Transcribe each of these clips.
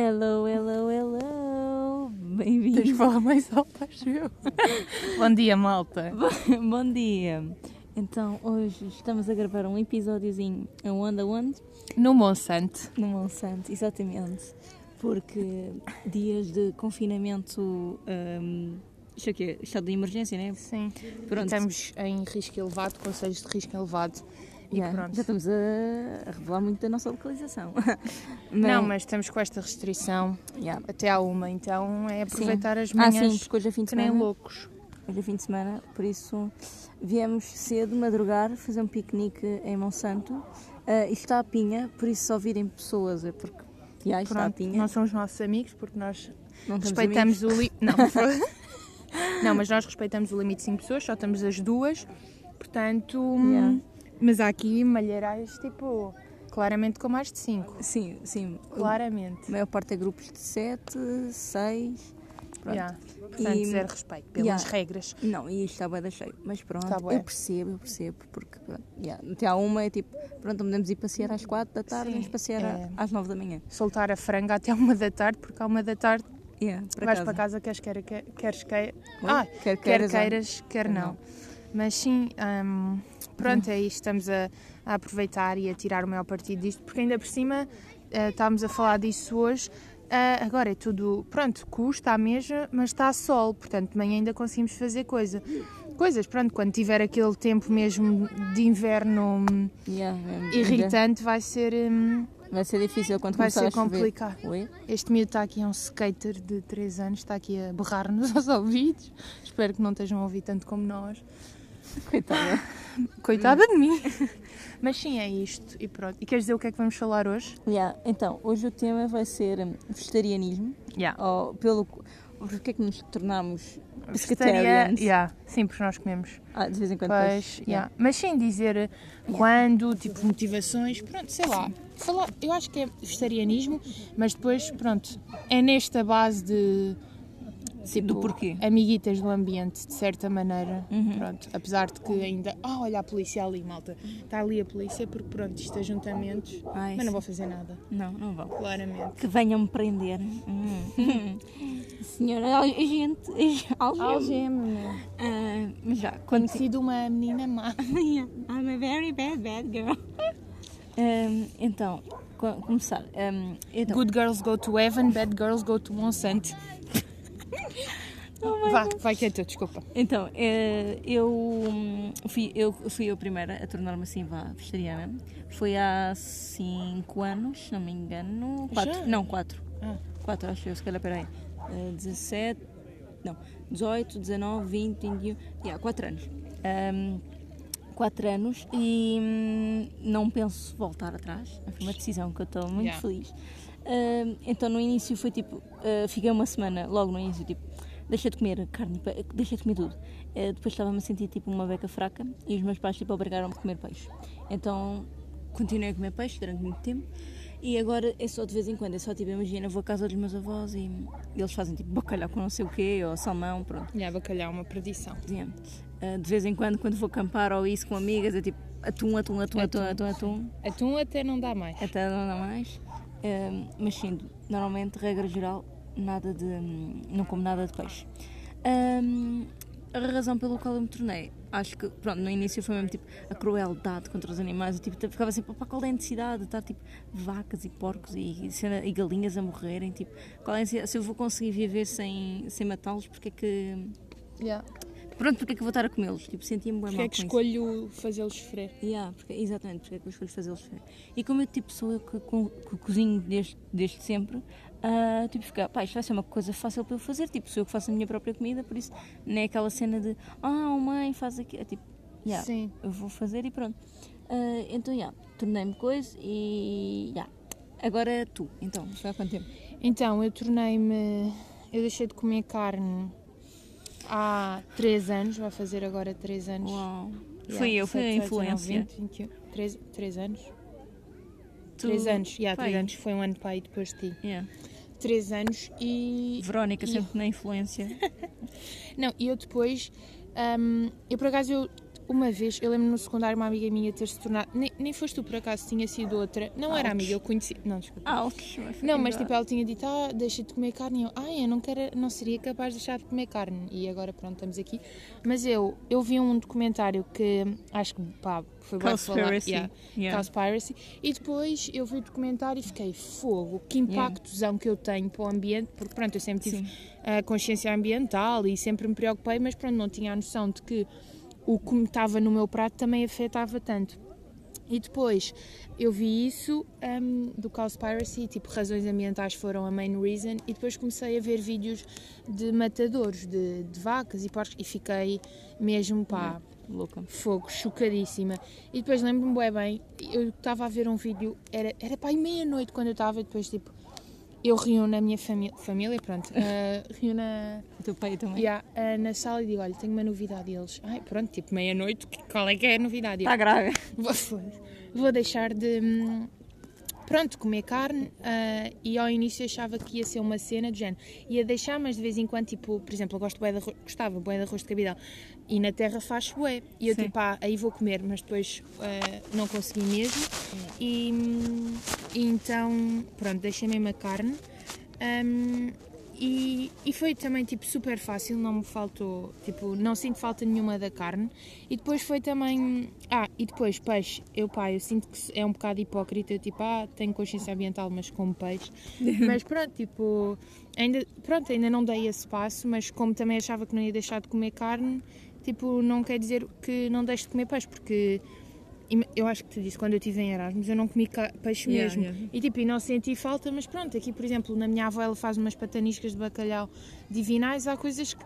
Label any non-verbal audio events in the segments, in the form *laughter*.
Hello, hello, hello. Tens Bem-vindos. de falar mais alto, acho eu. *laughs* Bom dia, malta. Bom dia. Então, hoje estamos a gravar um episódiozinho aonde, aonde? No Monsanto. No Monsanto, exatamente. Porque dias de confinamento, hum, isto aqui é estado de emergência, né? Sim. Pronto. Estamos em risco elevado, conselhos de risco elevado. Yeah, pronto. Já estamos a, revelar muito da nossa localização. *laughs* Não, mas estamos com esta restrição Yeah. até à uma, então é aproveitar as Ah, manhãs sim, porque hoje é fim de que nem semana. loucos. Hoje é fim de semana, por isso viemos cedo madrugar, fazer um piquenique em Monsanto. Ah, e está a pinha, por isso só virem pessoas, é porque já está a Pronto, pinha. não são os nossos amigos, porque nós respeitamos amigos. o limite. Não, *laughs* não, mas nós respeitamos o limite de 5 pessoas, só estamos as duas, portanto. hum, Yeah. Mas há aqui malheirais, tipo, claramente com mais de 5. Sim, sim. Claramente. A maior parte é grupos de 7, 6. Pronto. Yeah. Portanto, E- zero respeito pelas Yeah. regras. Não, e isto está bem cheio. Mas pronto, Tá eu percebo, eu percebo, porque pronto, yeah, até à uma é tipo, pronto, podemos ir passear às 4 da tarde, Sim, vamos passear é. às 9 da manhã. Soltar a franga até uma da tarde, porque à uma da tarde Yeah, para vais casa. para casa, queres queira, quer- queres queira. Ah, quer quer queiras, ou- queiras, quer não. não. Mas sim, hum, pronto, é isto. Estamos a, a aproveitar e a tirar o maior partido disto, porque ainda por cima eh, estávamos a falar disso hoje. ah, agora é tudo, pronto, custa a mesma, mas está sol, portanto, de manhã ainda conseguimos fazer coisa. Coisas, pronto, quando tiver aquele tempo mesmo de inverno hum, Yeah, é- irritante, vai ser, hum, Vai ser difícil quando vai começar ser a chover. complicado. Oi? Este miúdo está aqui, é um skater de 3 anos, está aqui a berrar-nos *laughs* aos ouvidos. Espero que não estejam a ouvir tanto como nós. Coitada. *laughs* Coitada de mim. Mas sim, é isto. E pronto. E queres dizer o que é que vamos falar hoje? Yeah, então, hoje o tema vai ser hum, vegetarianismo. Yeah. Ou pelo. Porque é que nos tornamos Pescatarians? Yeah. Sim, porque nós comemos Ah, de vez em quando. peixe. yeah. Mas sim, dizer quando, tipo, motivações. Pronto, sei lá. Falar, eu acho que é vegetarianismo, mas depois, pronto, é nesta base de Tipo, do porquê. amiguitas do ambiente, de certa maneira. Uhum. Pronto, apesar de que ainda. Ah, olha a polícia ali, malta. Está ali a polícia, porque pronto, isto é ajuntamentos. Ai, Mas não sim. vou fazer nada, Não, não vão. claramente. Que venham me prender. Hum. *laughs* Senhora, a gente. Algema. Algeme-me. Ah, mas já, quando. Conhecido uma menina má. *laughs* I'm a very bad, bad girl. *laughs* Hum, então, co- começar. Hum, então, Good girls go to heaven, bad girls go to Monsanto. Vá, vai que é teu, desculpa. Então, eh, eu hum, fui, eu fui a primeira a tornar-me assim, vá, vegetariana. Foi há 5 anos, se não me engano. 4. Já? Não, 4. Ah. 4, acho eu, se calhar, peraí. Eh, 17. Não, 18, 19, 20, 21. Yeah, 4 anos. 4 anos e hum, não penso voltar atrás. Foi uma decisão que eu estou muito Yeah. feliz. Hum, então, no início foi tipo. eh, fiquei uma semana, logo no início, tipo. Deixa de comer carne, e deixa de comer tudo. Eh, depois estava-me a sentir tipo uma beca fraca e os meus pais tipo obrigaram-me a comer peixe. Então continuei a comer peixe durante muito tempo e agora é só de vez em quando, é só tipo, imagina, vou à casa dos meus avós e eles fazem tipo bacalhau com não sei o quê ou salmão, pronto. Já, bacalhau, uma perdição. Yeah. Eh, de vez em quando, quando vou acampar ou isso com amigas, é tipo atum, atum, atum, atum, atum, atum, Atum até não dá mais. até não dá mais. Mas sim, normalmente, regra geral, nada de. não como nada de peixe. Ahm, a razão pela qual eu me tornei, acho que, pronto, no início foi mesmo tipo a crueldade contra os animais. Eu, tipo, ficava assim, pá, qual é a necessidade de estar tipo vacas e porcos e, e galinhas a morrerem? Tipo, qual é a necessidade? Se eu vou conseguir viver sem, sem matá-los, porque é que. Yeah. Pronto, porque é que eu vou estar a comê-los? Tipo, sentia-me bem Porque mal é que escolho fazê-los sofrer? Yeah, porque, exatamente, porque é que eu escolho fazê-los sofrer. E como eu tipo sou eu que, que cozinho desde, desde sempre, ah, tipo, ficar, pá, isto vai ser uma coisa fácil para eu fazer, tipo, sou eu que faço a minha própria comida, por isso não é aquela cena de, ah, oh, mãe, faz aqui, é tipo, yeah, Sim. eu vou fazer e pronto. Ah, então, já, tornei-me coisa e, já. Agora tu, então, foi há quanto tempo? Então, eu tornei-me. Eu deixei de comer carne há 3 anos, vai fazer agora 3 anos. Uau. Yeah, Fui eu, fui a 17, 19, influência. 20, 21. 3, 3 anos? Tu- 3 anos, já, 3 Pai. anos, foi um ano aí depois de ti. Yeah. 3 anos e. Verónica, sempre na influência. *laughs* Não, e eu depois. hum, eu por acaso eu uma vez, eu lembro no secundário uma amiga minha ter se tornado. Nem, nem foste tu por acaso, tinha sido outra. Não era Ouch. amiga, eu conheci. Não, desculpa. Ouch, my Não, mas tipo, ela tinha dito, ah, deixa de comer carne. E eu, ah, eu não, quero, não seria capaz de deixar de comer carne. E agora, pronto, estamos aqui. Mas eu, eu vi um documentário que acho que, pá, foi bom falar. Conspiracy. Yeah, Yeah. Cowspiracy. E depois eu vi o documentário e fiquei, fogo, que impactozão que eu tenho para o ambiente. Porque, pronto, eu sempre tive Sim. a consciência ambiental e sempre me preocupei, mas pronto, não tinha a noção de que o que estava no meu prato também afetava tanto. E depois eu vi isso hum, do Cowspiracy, tipo, razões ambientais foram a main reason, e depois comecei a ver vídeos de matadores, de, de vacas e porcos, e fiquei mesmo, pá, Louca. fogo, chocadíssima. E depois lembro-me bem, bem, eu estava a ver um vídeo, era, era pá, meia-noite quando eu estava, e depois, tipo, eu reúno a minha família, família, pronto, uh, *laughs* reúno a, O teu pai também. Yeah, ah, na sala e digo, olha, tenho uma novidade. E eles, ai, pronto, tipo meia-noite, qual é que é a novidade? Está grave. vou, vou deixar de, hum, pronto, comer carne. ah, e ao início achava que ia ser uma cena de género. Ia deixar, mas de vez em quando, tipo, por exemplo, eu gosto bué de arroz, gostava bué de arroz de cabidal. E na terra faz bué. E eu Sim. tipo, ah, aí vou comer, mas depois ah, não consegui mesmo. E, e então, pronto, deixei mesmo a carne. Hum, e, e foi também tipo super fácil, não me faltou, tipo, não sinto falta nenhuma da carne. E depois foi também, ah, e depois peixe. Eu, pá, eu sinto que é um bocado hipócrita, eu tipo, ah, tenho consciência ambiental, mas como peixe. *laughs* mas pronto, tipo, ainda, pronto, ainda não dei esse passo, mas como também achava que não ia deixar de comer carne, tipo, não quer dizer que não deixe de comer peixe, porque eu acho que te disse, quando eu estive em Erasmus, eu não comi peixe Yeah, mesmo. yeah. E tipo, e não senti falta, mas pronto, aqui por exemplo, na minha avó ela faz umas pataniscas de bacalhau divinais, há coisas que,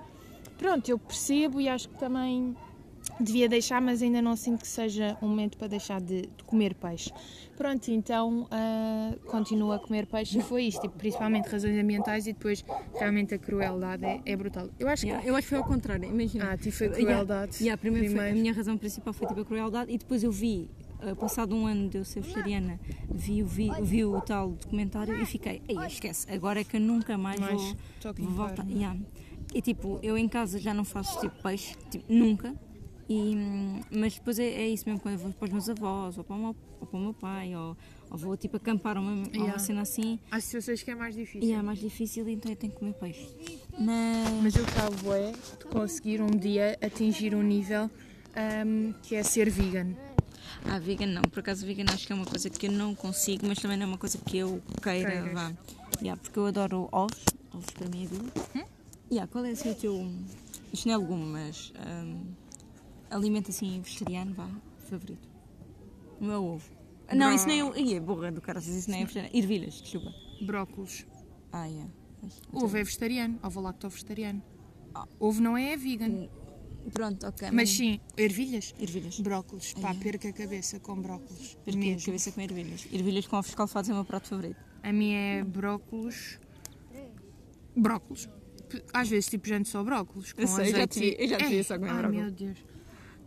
pronto, eu percebo e acho que também devia deixar, mas ainda não sinto que seja um momento para deixar de, de comer peixe. Pronto, então ah, continuo a comer peixe e foi isto, tipo, principalmente razões ambientais e depois realmente a crueldade é, é brutal. Eu acho que. Yeah, eu acho que foi ao contrário, imagina. Ah, tipo, foi Yeah, crueldade. yeah, primeiro foi- a primeiro. minha razão principal foi tipo a crueldade e depois eu vi, uh, passado um ano de eu ser vegetariana, vi, o vi, vi o tal documentário e fiquei, ei, esquece, agora é que eu nunca mais, Mais vou, voltar. Yeah. E tipo, eu em casa já não faço tipo peixe, tipo, nunca. E, hum, mas depois é, é isso mesmo, quando eu vou para os meus avós, ou para o meu, ou para o meu pai, ou, ou vou tipo acampar uma, uma Yeah. cena assim, Há situações que é mais difícil. e é mais difícil, então eu tenho que comer peixe. Mas, Mas eu gostava é de conseguir um dia atingir um nível ahm, que é ser vegan. Ah, vegan não. Por acaso, vegan acho que é uma coisa que eu não consigo, mas também não é uma coisa que eu queira. Queiras. Vá. Yeah, porque eu adoro ovos. Ovos para mim é vida. Hum? Yeah, qual é assim, o teu. Isto não é legume, mas. hum, alimento assim vegetariano, vá, favorito. O meu ovo. Ah, Não, isso nem é. Ih, é burra do cara, isso nem é vegetariano. Ervilhas, desculpa. Brócolos. Ah, yeah. Ovo é vegetariano, ovo lacto vegetariano. Ah. Ovo não é vegan. Pronto, ok. Mas sim, ervilhas. Ervilhas. Brócolos. Pá, é. perca a cabeça com brócolos. Perco a Mesmo. cabeça com ervilhas. Ervilhas com ovos escalfados é o meu prato favorito. A minha é brócolos. Brócolos. P- Às vezes, tipo, janto só brócolos. Com Eu sei, eu já azeite te vi- eu já te vi Ei, só comer Ai, brócolos. meu Deus.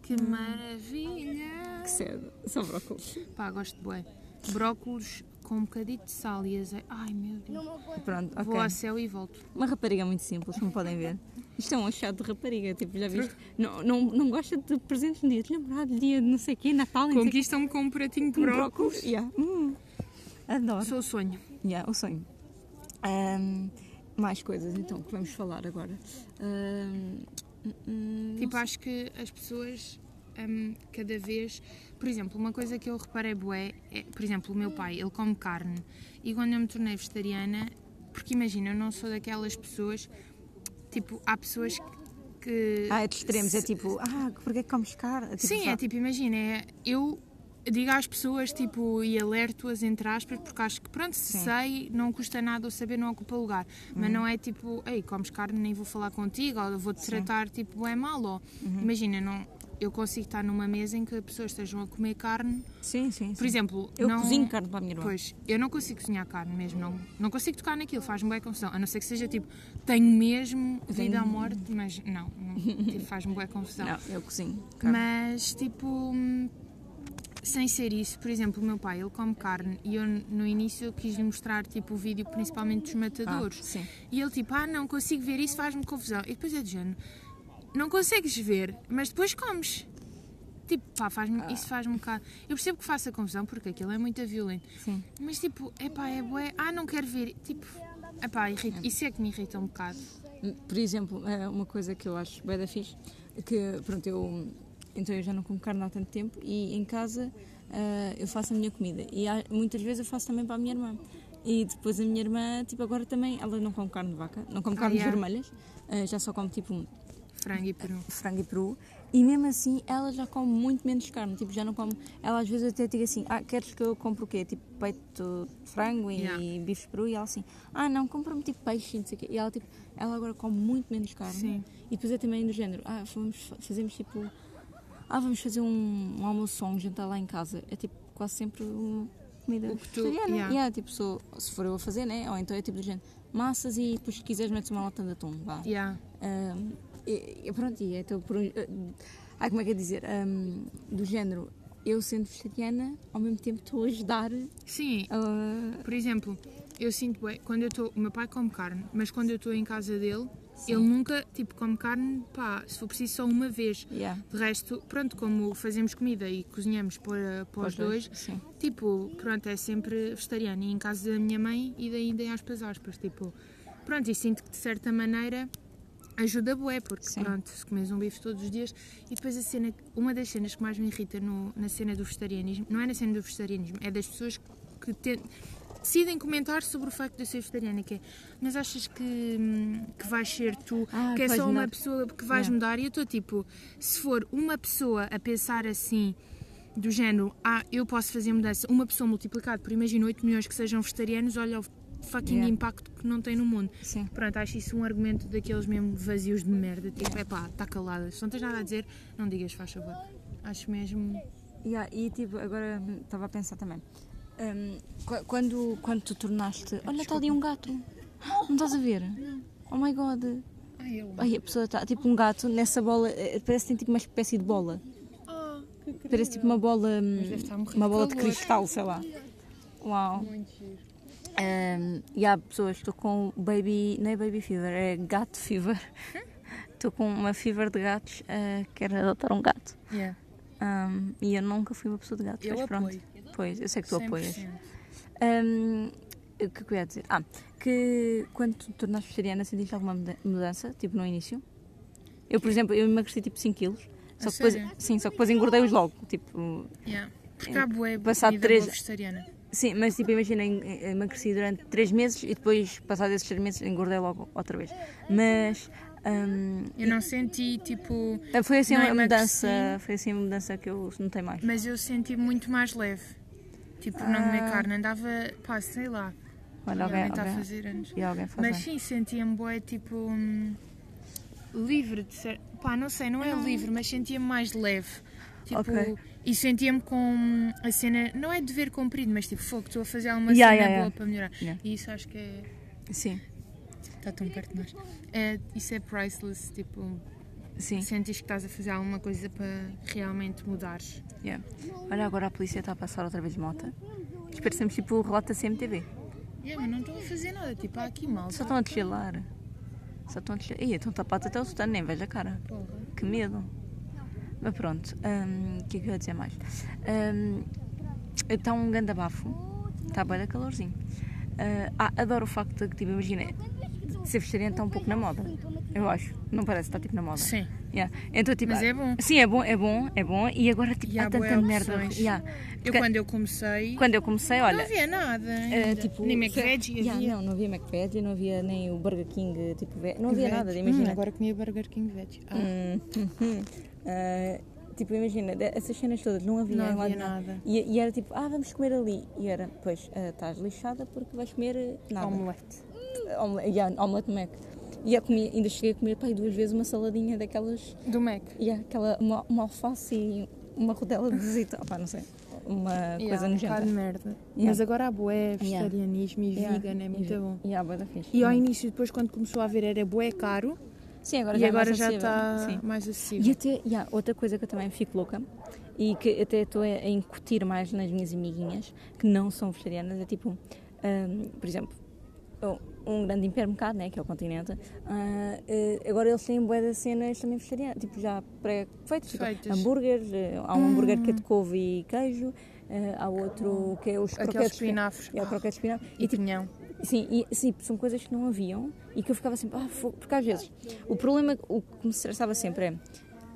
Que maravilha. Que cedo. Só brócolis. Pá, gosto de bué. Brócolos com um bocadinho de sal e azeite. Ai, meu Deus. Pronto, ok. Vou ao céu e volto. Uma rapariga muito simples, como podem ver. Isto é um achado de rapariga, tipo, já viste? Não, não, não gosta de presentes no dia de namorado, dia de não sei o quê, Natal. Conquistam-me com um pratinho de Um brócolis. Yeah. Hum. Adoro. Sou o sonho. Yeah, o sonho. Ahm, mais coisas, então, que vamos falar agora. Hum, hum, Tipo, acho que as pessoas hum, cada vez. Por exemplo, uma coisa que eu reparei bué é, por exemplo, o meu pai, ele come carne. E quando eu me tornei vegetariana, porque imagina, eu não sou daquelas pessoas. Tipo, há pessoas que. Ah, é de extremos, é tipo, ah, porque é que comes carne? É tipo, Sim, vá. é tipo, imagina, é, eu digo às pessoas, tipo, e alerto-as entre aspas, porque acho que, pronto, se Sim. Uhum. sei, não custa nada eu saber, não ocupa lugar. Mas não é tipo, ei, comes carne, nem vou falar contigo, ou vou-te tratar, tipo, é mal, ou Uhum. imagina, não, eu consigo estar numa mesa em que as pessoas estejam a comer carne, Sim, sim. por sim. exemplo, eu não... cozinho carne para a minha irmã. Pois, eu não consigo cozinhar carne mesmo, não, não consigo tocar naquilo, faz-me bem confusão. A não ser que seja tipo, tenho mesmo vida à morte, mas não, não tipo, faz-me bem confusão. Não, eu cozinho carne. Mas, tipo, sem ser isso, por exemplo, o meu pai, ele come carne e eu no início quis lhe mostrar, tipo, o vídeo principalmente dos Ah, matadores. sim. E ele, tipo, ah, não consigo ver isso, faz-me confusão. E depois é de género, não consegues ver, mas depois comes. tipo, pá, faz isso faz-me um bocado. Eu percebo que faça confusão porque aquilo é muito violento. Sim. Mas tipo, é pá, é bué. Ah, não quero ver. Tipo, é pá, irrita. Isso é que me irrita um bocado. Por exemplo, é uma coisa que eu acho bem da fixe, que pronto, eu então eu já não como carne há tanto tempo e em casa uh, eu faço a minha comida e há, muitas vezes eu faço também para a minha irmã. E depois a minha irmã, tipo, agora também, ela não come carne de vaca, não come ah, carnes yeah. vermelhas, uh, já só come tipo frango e peru. *laughs* Frango e peru. E mesmo assim, ela já come muito menos carne. Tipo, já não come. Ela às vezes até diga assim: Ah, queres que eu compre o quê? Tipo, peito de frango e yeah. bife de peru? E ela assim: Ah, não, compra-me tipo peixe, não sei o quê. E ela, tipo, ela agora come muito menos carne. Sim. E depois é também do género: Ah, vamos, fazemos tipo. Ah, vamos fazer um, um almoço ou um jantar lá em casa. É tipo quase sempre uma comida o que tu, yeah. yeah. tipo, sou, se for eu a fazer, né? Ou então é tipo do género: massas e depois se quiseres metes uma lata de atum. Vá. Yeah. Um, e, pronto, e então por. Ah, como é que é dizer? Um, do género, eu sendo vegetariana, ao mesmo tempo estou a ajudar. Sim. Uh... Por exemplo, eu sinto bem, quando eu estou. O meu pai come carne, mas quando eu estou em casa dele, Sim. ele nunca, tipo, come carne, pá, se for preciso, só uma vez. Yeah. De resto, pronto, como fazemos comida e cozinhamos para, para os dois, dois tipo, pronto, é sempre vegetariano. E em casa da minha mãe e daí daí às aspas, tipo, pronto, e sinto que de certa maneira ajuda bué, porque Sim. pronto, se comes um bife todos os dias e depois a cena, uma das cenas que mais me irrita no, na cena do vegetarianismo, não é na cena do vegetarianismo, é das pessoas que te, decidem comentar sobre o facto de eu ser vegetariana, que é, mas achas que, hum, que vais ser tu, ah, que é só uma pessoa que vais mudar? E eu estou tipo, se for uma pessoa a pensar assim, do género, ah, eu posso fazer mudança, uma pessoa multiplicada por, imagina, 8 milhões que sejam vegetarianos, olha fucking yeah. impacto que não tem no mundo. Sim. Pronto, acho isso um argumento daqueles mesmo vazios de merda. Tipo, é pá, está calada. Se não tens nada a dizer, não digas, faz favor. Acho mesmo. Yeah, e tipo, agora estava a pensar também. Um, quando, quando tu tornaste. Olha, está ali um gato. Não estás a ver? Oh my god. Ai, Ai, a pessoa está tipo um gato nessa bola. Eh, parece que tem tipo uma espécie de bola. Oh, parece tipo uma bola. Hum, uma bola de cristal, sei lá. Uau. Muito giro. Um, e há pessoas, estou com baby, não é baby fever, é gato fever. Estou com uma fever de gatos, uh, quero adotar um gato. Yeah. Um, e eu nunca fui uma pessoa de gatos, eu mas pronto. Apoio. Pois, eu sei que tu 100%. apoias. Um, o que eu ia dizer? Ah, que quando tu tornaste vegetariana sentiste alguma mudança, tipo no início? Eu, por exemplo, eu emagreci tipo 5 quilos. Só que depois, sim, só que depois engordei-os logo. Tipo, yeah. Porque há bué passado três vegetariana. Sim, mas tipo, imagina, emagreci durante 3 meses e depois, passados esses 3 meses, engordei logo outra vez. Mas. Um, eu não senti tipo. Foi assim uma mudança. Foi assim uma mudança que eu notei mais. Mas eu senti muito mais leve. Tipo, ah. não comer carne, andava, pá, sei lá. Olha, alguém, está alguém, a fazer anos. E alguém faz Mas sim, sentia-me boa, tipo. Hum, livre de ser. Pá, não sei, não é livre, mas sentia-me mais leve. Tipo, okay. E sentia-me com a cena, não é dever cumprido, mas tipo, fogo, estou a fazer alguma yeah, cena yeah, boa yeah. para melhorar. E isso acho que é. Sim. Está tão perto de nós. É, isso é priceless, tipo. Sim. Sentes que estás a fazer alguma coisa para realmente mudares. Yeah. Olha, agora a polícia está a passar outra vez de moto. Espero sempre tipo o relato da CMTV. Yeah, mas não estão a fazer nada, tipo, há aqui mal. Só estão a chilar. Só estão a chilar. Ih, estão tapados até o sustano, nem vejo a cara. Porra. Que medo. Mas pronto, hum, o um, que é que eu ia dizer mais? Um, está um grande abafo, está bem da calorzinho. Uh, ah, adoro o facto de que, tipo, imagina, ser vegetariano está um pouco na moda. Eu acho. Não parece, está tipo na moda. Sim. Yeah. Então, tipo, Mas é bom. Sim, é bom, é bom, é bom. E agora tipo, e há, há tanta merda. Yeah. Eu quando eu comecei. Quando eu comecei, olha. Não havia nada. Uh, tipo, nem McVeggie yeah, havia. Não, não havia McVeggie, não havia nem o Burger King, tipo, não havia veg. nada. Imagina. Hum, agora comia Burger King Veg. Ah. Hum, hum, *laughs* hum. Uh, tipo, imagina, essas cenas todas, não havia, não havia nada. E, e, era tipo, ah, vamos comer ali. E era, pois, uh, estás lixada porque vais comer nada. Omelete. Omelete, yeah, omelete Mac. E comi, ainda cheguei a comer pai, duas vezes uma saladinha daquelas. Do Mac? E yeah, aquela, uma, uma alface e uma rodela de azeite. Opá, não sei. Uma yeah, coisa nojenta. Um de merda. Yeah. Mas agora há boé, vegetarianismo yeah. e vegan, é muito bom. Yeah, boa fixe. E ao início, depois, quando começou a ver, era boé caro. Sim, agora e já agora é já está mais acessível. E até, yeah, outra coisa que eu também fico louca e que até estou a, incutir mais nas minhas amiguinhas que não são vegetarianas é tipo, um, por exemplo, um grande hipermercado, né, que é o Continente, ah, eh, agora eles têm bué de cenas também vegetarianas, tipo já pré-feitas, tipo, hambúrgueres, eh, há um hambúrguer que é de couve e queijo, eh, há outro que é os Aqueles croquetes espinafres. É o croquete de espinafre. E pinhão. Sim, e, sim, são coisas que não haviam e que eu ficava sempre, ah, fogo, porque às vezes o problema, o que me estressava sempre é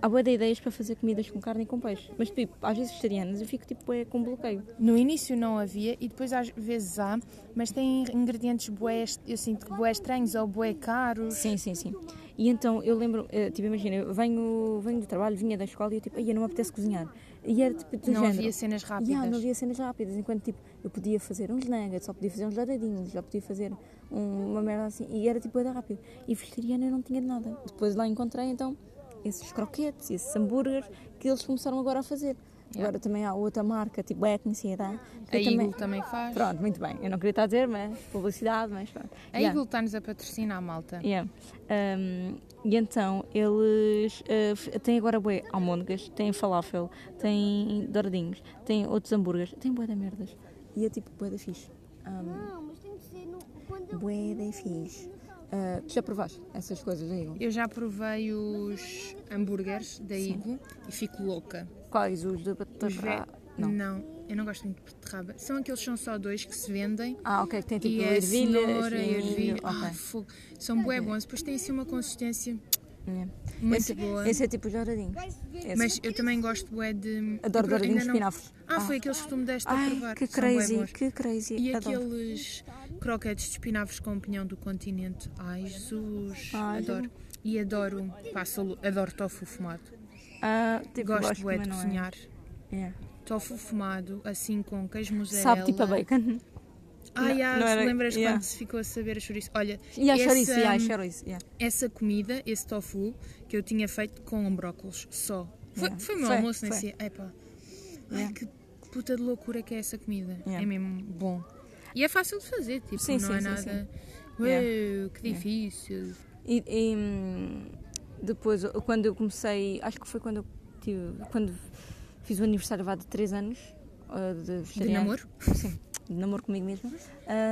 há boa de ideias para fazer comidas com carne e com peixe, mas tipo, às vezes vegetarianas eu fico tipo é, com bloqueio. No início não havia e depois às vezes há, mas tem ingredientes bué, eu sinto que bué estranhos ou bué caros. Sim, sim, sim. E então eu lembro, eh, tipo, imagina, eu venho, venho do trabalho, vinha da escola e eu tipo, ai, não me apetece cozinhar. E era tipo, do Não género. havia cenas rápidas. Yeah, não havia cenas rápidas, enquanto tipo, eu podia fazer uns nuggets, só podia fazer uns douradinhos, já podia fazer um- uma merda assim, e era tipo, era rápido. E vegetariana eu não tinha de nada. Depois lá encontrei então esses croquetes, esses hambúrgueres que eles começaram agora a fazer. Agora também há outra marca, tipo é conhecida. que A eu também- Eagle também faz. Pronto, muito bem. Eu não queria estar a dizer, mas publicidade, mas pronto. A Yeah. Eagle está-nos a patrocinar, malta. Yeah. Um, e então eles uh, têm agora bué almôndegas, têm falafel, têm douradinhos, têm outros hambúrgueres, têm bué da merdas. E é tipo bué da fixe. Um, Não, mas tem que ser no, quando bué da fixe. Uh, tu já provaste essas coisas aí? Eu já provei os hambúrgueres da Eagle e fico louca. Quais? Os de Os ve... beterraba? Não. Não, eu não gosto muito de beterraba. São aqueles que são só dois que se vendem. Ah, ok, que tem tipo e é cenoura e milho, ervilha. ok. Ah, fogo. São bué bons. Depois tem assim uma consistência Yeah. muito esse, boa. esse é tipo os douradinhos. Esse. Mas eu também gosto bué de... Adoro eu douradinhos não- espinafres. Ah, foi aqueles que tu me deste a Ai, provar. que crazy, que crazy. E Adoro. aqueles croquetes de espinafres com pinhão do continente. Ai, Jesus, Ai, adoro. E adoro, pá, adoro tofu fumado. Ah, tipo, Gosto gosto, bué de não é. cozinhar. Yeah. Tofu fumado, assim com queijo mozzarella. Sabe tipo a bacon. Ah, Não- já, não era- lembras yeah. quando se ficou a saber a chouriço? Olha, E a essa, chouriço, yeah, a chouriço, yeah. essa comida, esse tofu, que eu tinha feito com brócolis só. Foi, Yeah. foi o meu Foi, almoço foi. nesse dia. Epá, ai Yeah. que puta de loucura que é essa comida. Yeah. É mesmo bom. E é fácil de fazer, tipo, Sim, não sim, é sim, nada. sim. Yeah. que difícil. E, e, hum, depois, quando eu comecei, acho que foi quando eu tive, quando fiz o aniversário vá de 3 anos uh, de De namoro? Sim, de namoro comigo mesma.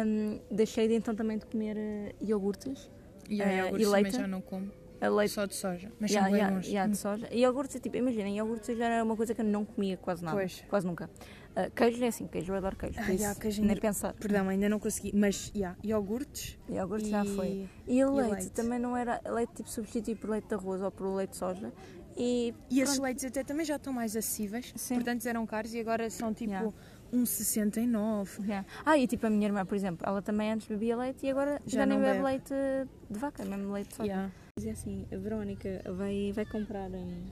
hum, deixei de então também de comer uh, iogurtes, E Eh, e iogurtes também leite? já não como. a leite. Só de soja. Mas Yeah, são yeah, yeah, de soja. E iogurtes, é tipo, imaginem, iogurtes já era uma coisa que eu não comia quase nada. Pois. Quase nunca. Uh, queijo é assim, queijo, eu adoro queijo. Ah, yeah, queijo nem ainda- pensar. Perdão, ainda não consegui. Mas, yeah, iogurtes. Iogurte já e- foi. E o leite, leite? também não era leite tipo substituir por leite de arroz ou por leite de soja. E, E esses leites até também já estão mais acessíveis. Sim. Portanto, eram caros e agora são tipo Yeah. 1,69. Yeah. Ah, e tipo a minha irmã, por exemplo, ela também antes bebia leite e agora já, Já nem não bebe leite de vaca, mesmo leite de soja. Yeah. Mas é assim, a Verónica vai, vai comprar. hum,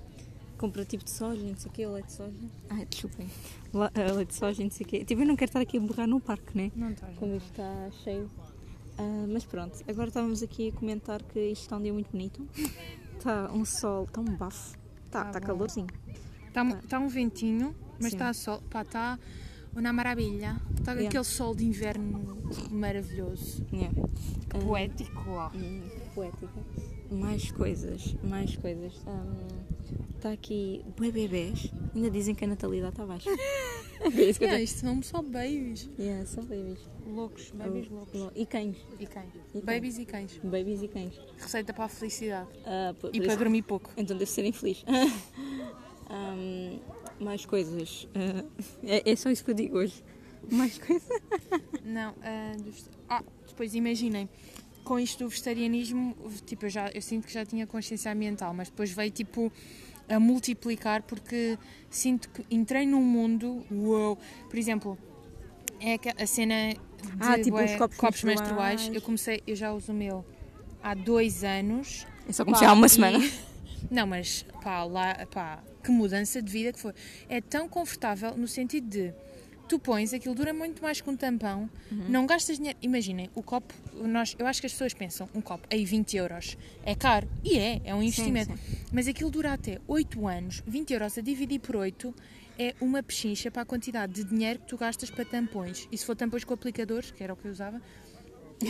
compra tipo de soja, não sei o quê, leite de soja. Ai, desculpem. Eh, leite de soja, não sei o quê. Tipo, eu não quero estar aqui a borrar no parque, né? Não estás. Como isto está cheio. Ah, mas pronto, agora estávamos aqui a comentar que isto está um dia muito bonito. Está um sol, está um bafo. Está Tá tá bom. calorzinho. Está tá um ventinho, mas Sim. está sol. Pá, está uma maravilha. Está Yeah. aquele sol de inverno maravilhoso. Yeah. Ah, Poético. ó. Hum, poética. Mais coisas, mais coisas. Está aqui bué bebês. Ainda dizem que a natalidade está baixa. *laughs* é isso que eu Yeah, isto são só babies. Yeah, são babies. Loucos, babies loucos. Lo- E cães. E cães. E Babies e cães. Babies e cães. Receita para a felicidade. Ah, por- E por para isso- dormir pouco. Então deve ser infeliz. *laughs* Ahm, mais coisas. Ah, é, é só isso que eu digo hoje. Mais coisas. Não, ah, dos- ah, depois imaginem, com isto do vegetarianismo, tipo, eu, já, eu sinto que já tinha consciência ambiental, mas depois veio tipo a multiplicar porque sinto que entrei num mundo, uou, por exemplo, é a cena de Ah, tipo bué, os copos menstruais. menstruais. eu comecei, eu já uso o meu há dois anos. Eu só comecei há uma e- semana. *laughs* Não, mas pá, lá, pá, que mudança de vida que foi. É tão confortável no sentido de tu pões, aquilo dura muito mais que um tampão, Uhum. não gastas dinheiro. Imaginem, o copo, nós, eu acho que as pessoas pensam, um copo, aí 20 euros, é caro. E é, é um investimento. Mas aquilo dura até 8 anos, 20 euros a dividir por 8 é uma pechincha para a quantidade de dinheiro que tu gastas para tampões. E se for tampões com aplicadores, que era o que eu usava, *laughs*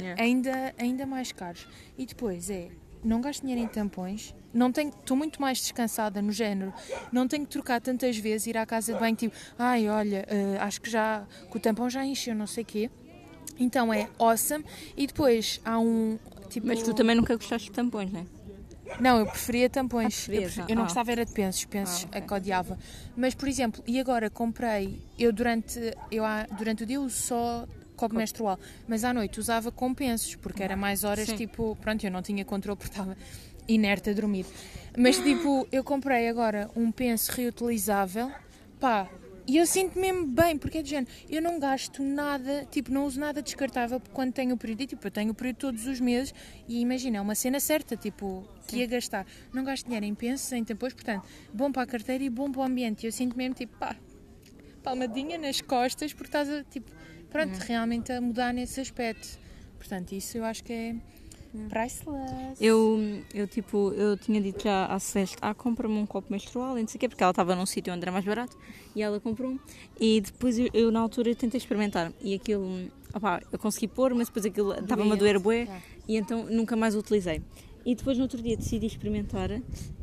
Yeah. ainda, ainda mais caros. E depois é, não gasto dinheiro em tampões, não tenho, estou muito mais descansada no género, não tenho que trocar tantas vezes, ir à casa de banho tipo, ai olha, eh, acho que já, que o tampão já encheu, não sei o quê. Então é awesome. E depois há um. Tipo, Mas tu também nunca gostaste de tampões, não é? Não, eu preferia tampões. Ah, eu, eu não ah. gostava era de pensos, pensos Ah, ok. a que odiava. Mas, por exemplo, e agora comprei, eu durante, eu durante o dia uso só copo menstrual, mas à noite usava com pensos, porque era mais horas, Sim. tipo, pronto, eu não tinha controle porque estava inerte a dormir. Mas, *laughs* tipo, eu comprei agora um penso reutilizável, pá, e eu sinto mesmo bem, porque é de género, eu não gasto nada, tipo, não uso nada descartável quando tenho o período, e tipo, eu tenho o período todos os meses, e imagina, é uma cena certa, tipo, que ia gastar. Não gasto dinheiro em pensos, em tampões, portanto, bom para a carteira e bom para o ambiente. E eu sinto mesmo, tipo, pá, palmadinha nas costas, porque estás a, tipo, pronto, realmente a mudar nesse aspecto. Portanto, isso eu acho que é priceless. Eu, eu, tipo, eu tinha dito já à Celeste, ah, compra-me um copo menstrual, e não sei o quê, porque ela estava num sítio onde era mais barato, e ela comprou um. E depois eu, eu, na altura, tentei experimentar, e aquilo, opá, eu consegui pôr, mas depois aquilo estava-me a doer bué, Ah. e então nunca mais o utilizei. E depois no outro dia decidi experimentar,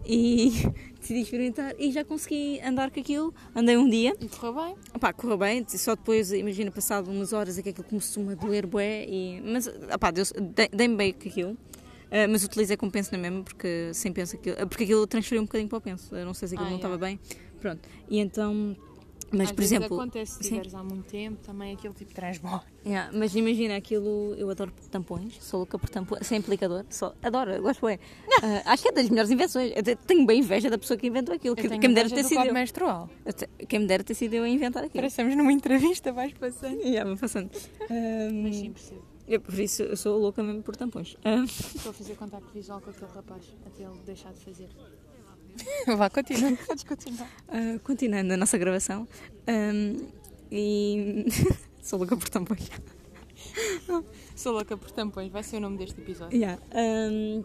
e *laughs* decidi experimentar, e já consegui andar com aquilo, andei um dia, E correu bem. Opá, correu bem, só depois, imagina, passado umas horas é que aquilo começou a doer bué, e, mas, opá, dei-me bem com aquilo, Ah, mas utilizei como penso na mesma, porque sem penso aquilo, porque aquilo transferiu um bocadinho para o penso, eu não sei se aquilo Ah, não yeah. estava bem, pronto, e então, mas Às por exemplo, acontece, se sim. tiveres há muito tempo, também aquele tipo traz bom. yeah, mas imagina aquilo, eu adoro tampões, sou louca por tampões, sem aplicador, só, adoro, eu gosto bem, *laughs* acho que é das melhores invenções, eu te- tenho bem inveja da pessoa que inventou aquilo, Eu que, quem me dera ter do sido eu, menstrual. Eu te- quem me dera ter sido eu a inventar aquilo. Parecemos numa entrevista, vais passando. Yeah, vou passando. Ahm, Mas sim, percebo. Eu, por isso, eu sou louca mesmo por tampões. Ah, Estou a fazer contacto visual com aquele rapaz, até ele deixar de fazer. *laughs* Vá, continua. Podes continuar. ah, continuando a nossa gravação. ahm, e. *laughs* sou louca por tampões. Sou louca por tampões, vai ser o nome deste episódio. Yeah, ahm,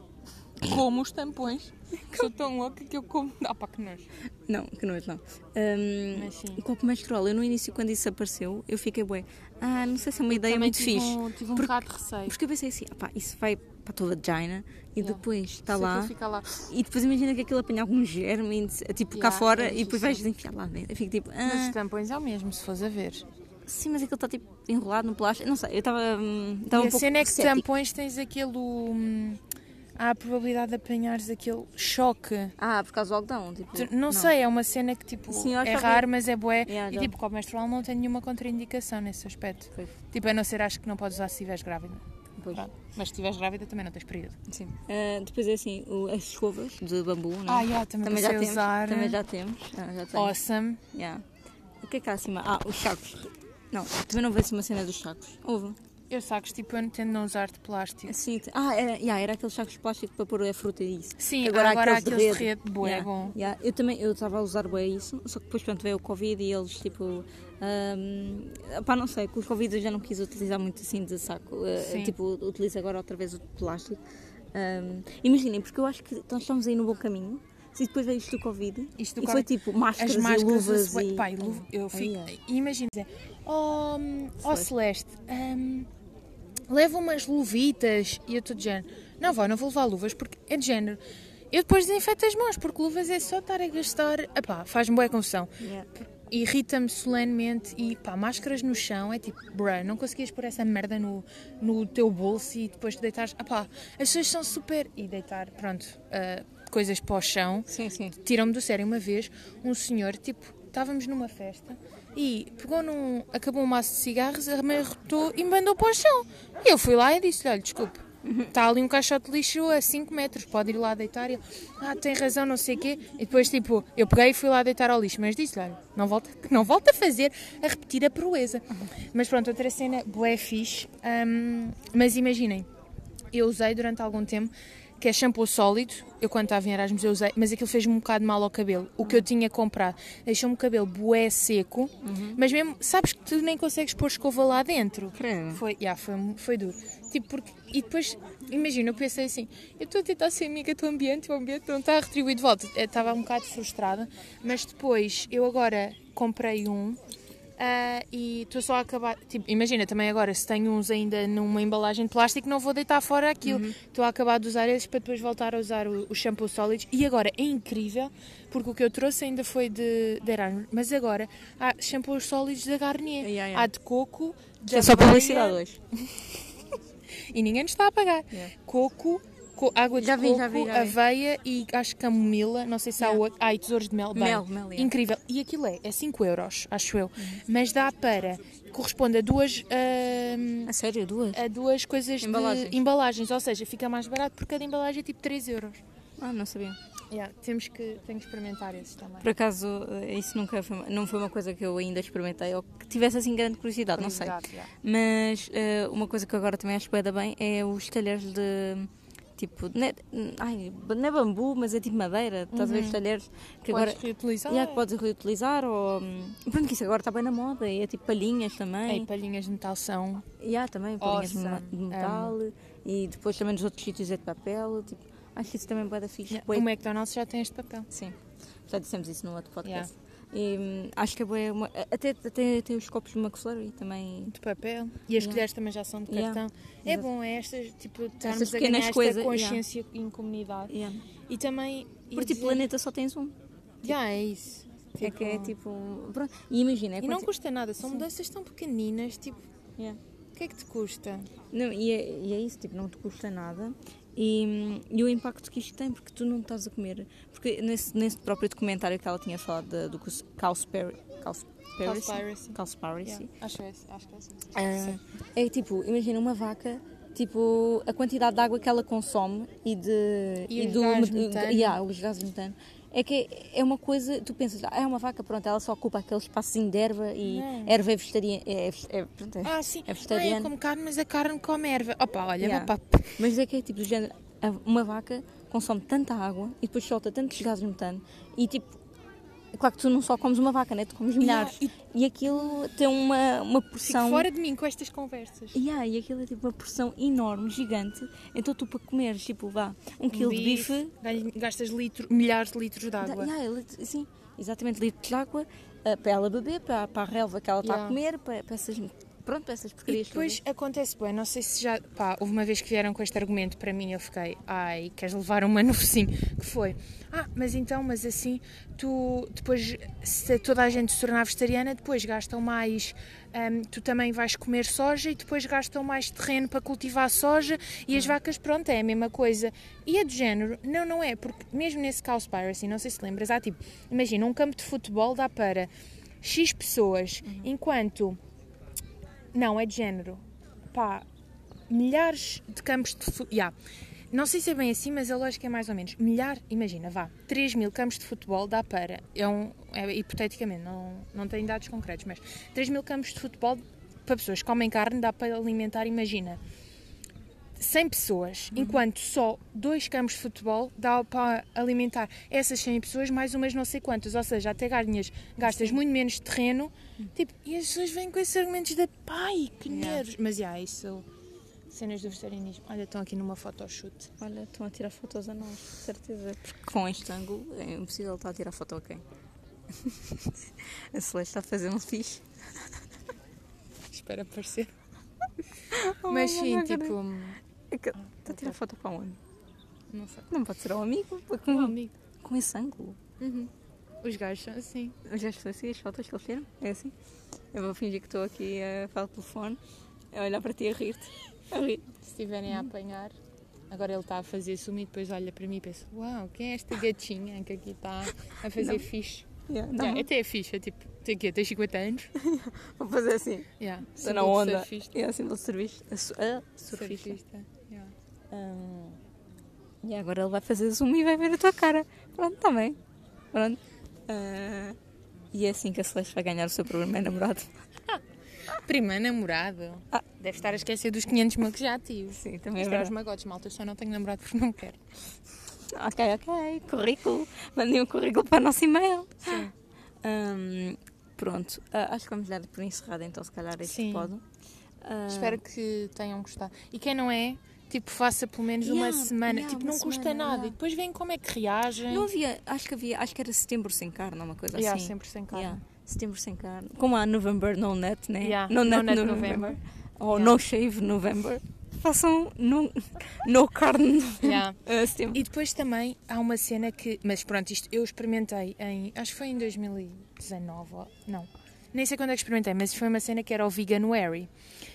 Como os tampões. *laughs* Sou tão louca que eu como. Ah, pá, que nojo. não, que noite não. Ahm, Mas sim. o copo menstrual, eu no início, quando isso apareceu, eu fiquei bué. Ah, não sei se é uma ideia muito tive fixe. Um, tive um Porque- bocado de receio. Porque eu pensei assim, opá, isso vai para toda a vagina e Yeah. depois está Se lá. lá. E depois imagina que aquilo apanha algum germe, tipo cá Yeah, fora, é e depois vais enfiar lá dentro. Eu fico tipo, Mas ah, os tampões é o mesmo, se fores a ver. Sim, mas aquilo está tipo enrolado no plástico. Não sei, eu estava hum, e um a pouco cena é que cética. tampões tens aquele. hum, há a probabilidade de apanhares aquele choque. Ah, por causa do algodão, tipo. Tu- Não, sei, é uma cena que tipo Sim, é já raro, mas é bué. Yeah, e tipo, copo menstrual não tem nenhuma contraindicação nesse aspecto. Pois. Tipo, a não ser acho que não podes usar se estiveres grávida. Mas se estiveres grávida também não tens período. Sim. Ah, depois é assim, o- as escovas de bambu, né? Ah, yeah, também, também já temos. usar. Também já temos. Ah, já tenho. Awesome. Yeah. O que é que há acima? Ah, os sacos. Não, também não assim uma cena dos sacos. Houve. Eu sacos, tipo, eu tento não usar de plástico. Te- ah, era, yeah, era aqueles sacos de plástico para pôr a fruta e isso. Sim, agora, há agora aqueles aqueles de de rede. rede, bué Yeah, bom. yeah. Eu também, eu estava a usar bem isso, só que depois pronto veio o Covid e eles tipo, um, pá não sei, com os Covid eu já não quis utilizar muito assim de saco, uh, Sim. tipo utilizo agora outra vez o de plástico. Um, Imaginem, porque eu acho que nós estamos aí no bom caminho. E depois veio isto do Covid Isto do e foi tipo máscaras, As máscaras, e luvas e... e luva- eu fico, ai. e imagina, oh, oh. Celeste, hum, leva umas luvitas e eu estou de género, não vou, não vou levar luvas porque é de género. Eu depois desinfeto as mãos porque luvas é só estar a gastar, epá, faz-me boa confusão. Yeah. Irrita-me solenemente e pá, máscaras no chão é tipo, bruh, não conseguias pôr essa merda no, no teu bolso e depois deitares, ah pá, as pessoas são super. e deitar, pronto, ah, coisas para o chão Sim, sim. tiram-me do sério uma vez um senhor, tipo, estávamos numa festa e pegou num. acabou um maço de cigarros, amarrotou e mandou para o chão. E eu fui lá e disse-lhe: olha, desculpe. Está ali um caixote de lixo a 5 metros, pode ir lá deitar. E ele, ah, tem razão, não sei o quê. E depois, tipo, eu peguei e fui lá deitar ao lixo, mas disse-lhe: olha, não volta, *laughs* não volta a fazer, a repetir a proeza. Mas pronto, outra cena, bué fixe. hum, mas imaginem, eu usei durante algum tempo, que é shampoo sólido. Eu, quando estava em Erasmus, eu usei, mas aquilo fez-me um bocado mal ao cabelo. O que eu tinha comprado deixou-me o cabelo bué seco, mas mesmo, sabes que tu nem consegues pôr escova lá dentro. Credo. Foi, yeah, foi, foi duro. Tipo, porque, e depois, imagina, eu pensei assim: eu estou a tentar ser amiga do ambiente, o ambiente não está a retribuir de volta. Eu Estava um bocado frustrada, mas depois, eu agora comprei um Ah, e estou só a acabar. Tipo, imagina também agora, se tenho uns ainda numa embalagem de plástico, não vou deitar fora aquilo. Estou a acabar de usar esses para depois voltar a usar o, o shampoo sólidos. E agora é incrível, porque o que eu trouxe ainda foi de, de Erasmus, mas agora há shampoos sólidos da Garnier. Yeah, yeah. Há de coco, de É só publicidade hoje. *laughs* E ninguém nos está a pagar. Yeah. Coco. Água de Já vi, coco, já vi, já vi. aveia e acho que camomila, não sei se há Yeah. outro. Ah, e tesouros de mel. Bem, Mel, mel, yeah. Incrível. E aquilo é, é 5 euros, acho eu. Uhum. Mas dá para, corresponde a duas, ahm, A sério, duas? a duas coisas Embalagens. de embalagens. Ou seja, fica mais barato porque cada embalagem é tipo 3 euros. Ah, não sabia. Yeah, temos que, tenho que experimentar esses também. Por acaso, eh, isso nunca foi, uma- não foi uma coisa que eu ainda experimentei ou que tivesse assim grande curiosidade, não sei. Curiosidade, yeah. Mas eh, uma coisa que agora também acho que da bem é os talheres de tipo, não é, ai, não é bambu, mas é tipo madeira. Estás a ver os talheres que agora Podes reutilizar. yeah, que podes reutilizar ou hum, pronto, que isso agora está bem na moda. E é tipo palhinhas também. Ei, palhinhas de metal são. Yeah, também, palhinhas Awesome. de metal e depois também nos outros sítios é de papel. Tipo, acho que isso também da fixe. Yeah. O McDonald's já tem este papel. Sim, já dissemos isso no outro podcast. E, hum, acho que é bué uma, até, até tem os copos de McFlurry também. de papel e as Yeah. colheres também já são de Yeah. cartão. É Exato. bom, é estas, tipo, estarmos a ganhar esta coisas, consciência em comunidade. Yeah. E também. Porque tipo, dizer- planeta só tens um. Já, é isso. É que é tipo. Pronto. E imagina, é E não quanti- custa nada, são mudanças tão pequeninas, tipo, Yeah. o que é que te custa? Não, e, é, e é isso, tipo, não te custa nada. E, e o impacto que isto tem, porque tu não estás a comer. Porque nesse, nesse próprio documentário que ela tinha falado da- do Cowspiracy. Cowspiracy. Yeah, acho, esse, acho que é assim. É tipo, imagina uma vaca, tipo, a quantidade de água que ela consome e de. E os gases metano. yeah, os gases metano. É que é uma coisa, tu pensas, ah, é uma vaca, pronto, ela só ocupa aquele espaçozinho de erva e Não. erva é vegetariana. É, é, é, pronto, é. Ah, sim. É Ah, vegetariano. eu como carne, mas a carne come erva. Opa, olha, Yeah. vou para... Mas é que é tipo do género, uma vaca consome tanta água e depois solta tantos gases metano e tipo, é claro que tu não só comes uma vaca, né? Tu comes milhares. Yeah, E aquilo tem uma, uma Fico porção. fora de mim com estas conversas. Yeah, e aquilo é tipo uma porção enorme, gigante. Então tu para comeres, tipo, vá, um quilo de bife. Gastas litro, milhares de litros de água. yeah, sim, exatamente, litros de água ah, para ela beber, para, para a relva que ela está a comer, para, para essas. Pronto, para essas E porcarias. depois acontece bem, não sei se já. Pá, houve uma vez que vieram com este argumento para mim, eu fiquei, ai, queres levar uma no focinho? Que foi, ah, mas então, mas assim, tu depois, se toda a gente se tornar vegetariana, depois gastam mais. hum, tu também vais comer soja e depois gastam mais terreno para cultivar soja e as vacas, pronto, é a mesma coisa. E é do género, não, não é, porque mesmo nesse Cowspiracy, não sei se lembras, há tipo, imagina, um campo de futebol dá para X pessoas, enquanto não, é de género. Pá, milhares de campos de futebol. Yeah. Não sei se é bem assim, mas a lógica é mais ou menos. Milhar, imagina, vá, 3 mil campos de futebol dá para. É um. É, hipoteticamente, não, não tenho dados concretos, mas 3 mil campos de futebol para pessoas que comem carne dá para alimentar, imagina. 100 pessoas, enquanto só dois campos de futebol dá para alimentar essas 100 pessoas mais umas não sei quantas, ou seja, até ganhas, gastas muito menos terreno, tipo, e as pessoas vêm com esses argumentos de pai, que Yeah. nervos. Mas, já, isso, cenas do vegetarianismo. Olha, estão aqui numa photoshoot. Olha, estão a tirar fotos a nós, certeza. Porque com este ângulo é impossível estar a tirar foto a quem? *laughs* a Celeste está a fazer um fixe. Espero aparecer. *laughs* Oh, Mas sim, tipo, É que- Está a tirar foto para onde? não sei. Não pode ser ao amigo, porque Um com, amigo. com esse ângulo. Uhum. Os gajos são assim. Já estou assim, as fotos que eles tiram? É assim? Eu vou fingir que estou aqui a falar pelo telefone, a olhar para ti e a rir-te. A rir. Se estiverem a apanhar, agora ele está a fazer sumo e depois olha para mim e pensa: Uau, quem é esta gatinha que aqui está a fazer fixe? Yeah, não, Yeah, até é fixe, é tipo, tem quê? Tens 50 anos? *laughs* Vou fazer assim. Yeah. Estou na onda. surfista. É assim, surfista. Surfista. Surfista. Hum, e agora ele vai fazer zoom e vai ver a tua cara. Pronto, está bem. Pronto. Ah, e é assim que a Celeste vai ganhar o seu primeiro namorado. *laughs* Primeiro namorado. Ah. Deve estar a esquecer dos 500 mil que já tive. Sim, também é Isto é os magotes, malta. Eu só não tenho namorado porque não quero. Ok, ok. Currículo. Mandei um currículo para o nosso e-mail. Sim. Hum, pronto. Ah, acho que vamos dar por encerrado então, se calhar, este Sim. pod. Ah, Espero que tenham gostado. E quem não é, tipo, faça pelo menos uma Yeah, semana. yeah, tipo, uma não custa semana, nada. yeah. E depois veem como é que reagem. Não havia, acho que havia, acho que era setembro sem carne, uma coisa Yeah, assim. sempre sem carne. Setembro sem carne. Como há November no net, né? Yeah, no no net, net November. November. Ou no shave November. Façam no, no carne Yeah. uh, *laughs* setembro. E depois também há uma cena que. Mas pronto, isto eu experimentei em. Acho que foi em 2019. ou- Não. Nem sei quando é que experimentei, mas foi uma cena que era o Veganuary.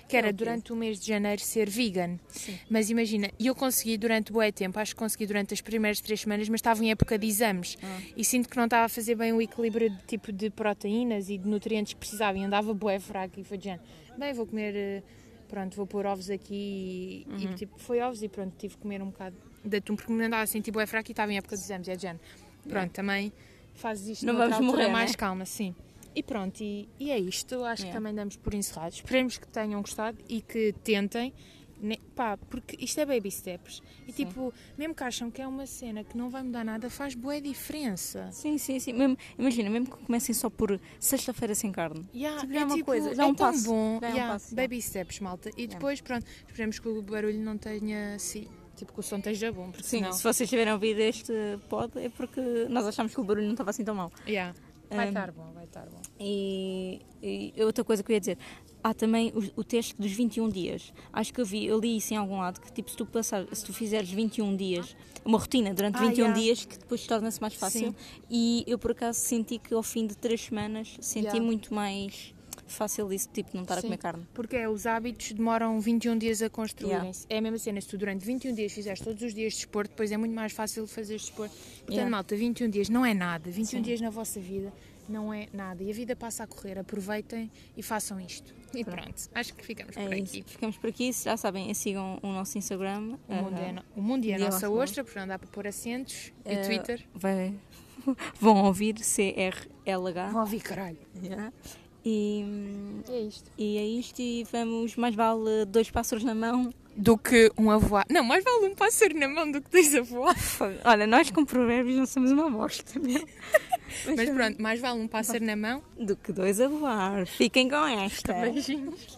Que era É durante o mês de janeiro ser vegan. Sim. Mas imagina, e eu consegui durante bué tempo, acho que consegui durante as primeiras três semanas, mas estava em época de exames. Ah. E sinto que não estava a fazer bem o equilíbrio de tipo de proteínas e de nutrientes que precisava. E andava bué fraco e foi de género. Bem, vou comer. eh, Pronto, vou pôr ovos aqui e, e, tipo, foi ovos e pronto, tive que comer um bocado de atum porque me andava assim tipo bué fraco e estava em época de exames. É de género. Pronto, também fazes isto Não vamos morrer, mais né? calma, sim. E pronto, e, e é isto. Acho que Yeah. também damos por encerrado. Esperemos que tenham gostado e que tentem. né, pá, porque isto é baby steps. E Sim. tipo, mesmo que acham que é uma cena que não vai mudar nada, faz boa diferença. Sim, sim, sim. Mesmo, imagina, mesmo que comecem só por sexta-feira sem carne. Yeah, Tipo, já é uma coisa, já é é um tão passo, bom. já é um Yeah, passo, já. baby steps, malta. E depois, pronto, esperemos que o barulho não tenha. Sim, tipo, que o som esteja bom. Porque Sim, senão... se vocês tiverem ouvido este pod é porque nós achámos que o barulho não estava assim tão mal. Yeah. Vai estar bom, vai estar bom. E, e outra coisa que eu ia dizer, há também o, o teste dos 21 dias. Acho que eu vi, eu li isso em algum lado, que tipo, se tu, passar, se tu fizeres 21 dias, uma rotina durante Ah, 21 yeah. dias, que depois torna-se mais fácil. Sim. E eu por acaso senti que ao fim de 3 semanas senti Yeah. muito mais fácil isso, tipo, não estar a Sim. comer carne. Porque é, os hábitos demoram 21 dias a construírem-se. É a mesma cena, se tu durante 21 dias fizeres todos os dias de desporto, depois é muito mais fácil fazer desporto. Portanto, Yeah. malta, 21 dias não é nada. 21 Sim. dias na vossa vida não é nada. E a vida passa a correr. Aproveitem e façam isto. E pronto, acho que ficamos por É aqui. isso. Ficamos por aqui. Já sabem, sigam o nosso Instagram. O mundo, é, ah, no- o mundo é a nossa ostra, portanto dá para pôr acentos. E Eh, Twitter. vai- *laughs* vão ouvir CRLH. Vão ouvir, caralho. Yeah. E, hum, É isto. e é isto. E vamos, mais vale dois pássaros na mão. Do que um a voar. Não, mais vale um pássaro na mão do que dois a voar. *laughs* Olha, nós com provérbios não somos uma bosta, meu. *laughs* Mas pronto, mais vale um pássaro na mão. Do que dois a voar. Fiquem com esta. Beijinhos.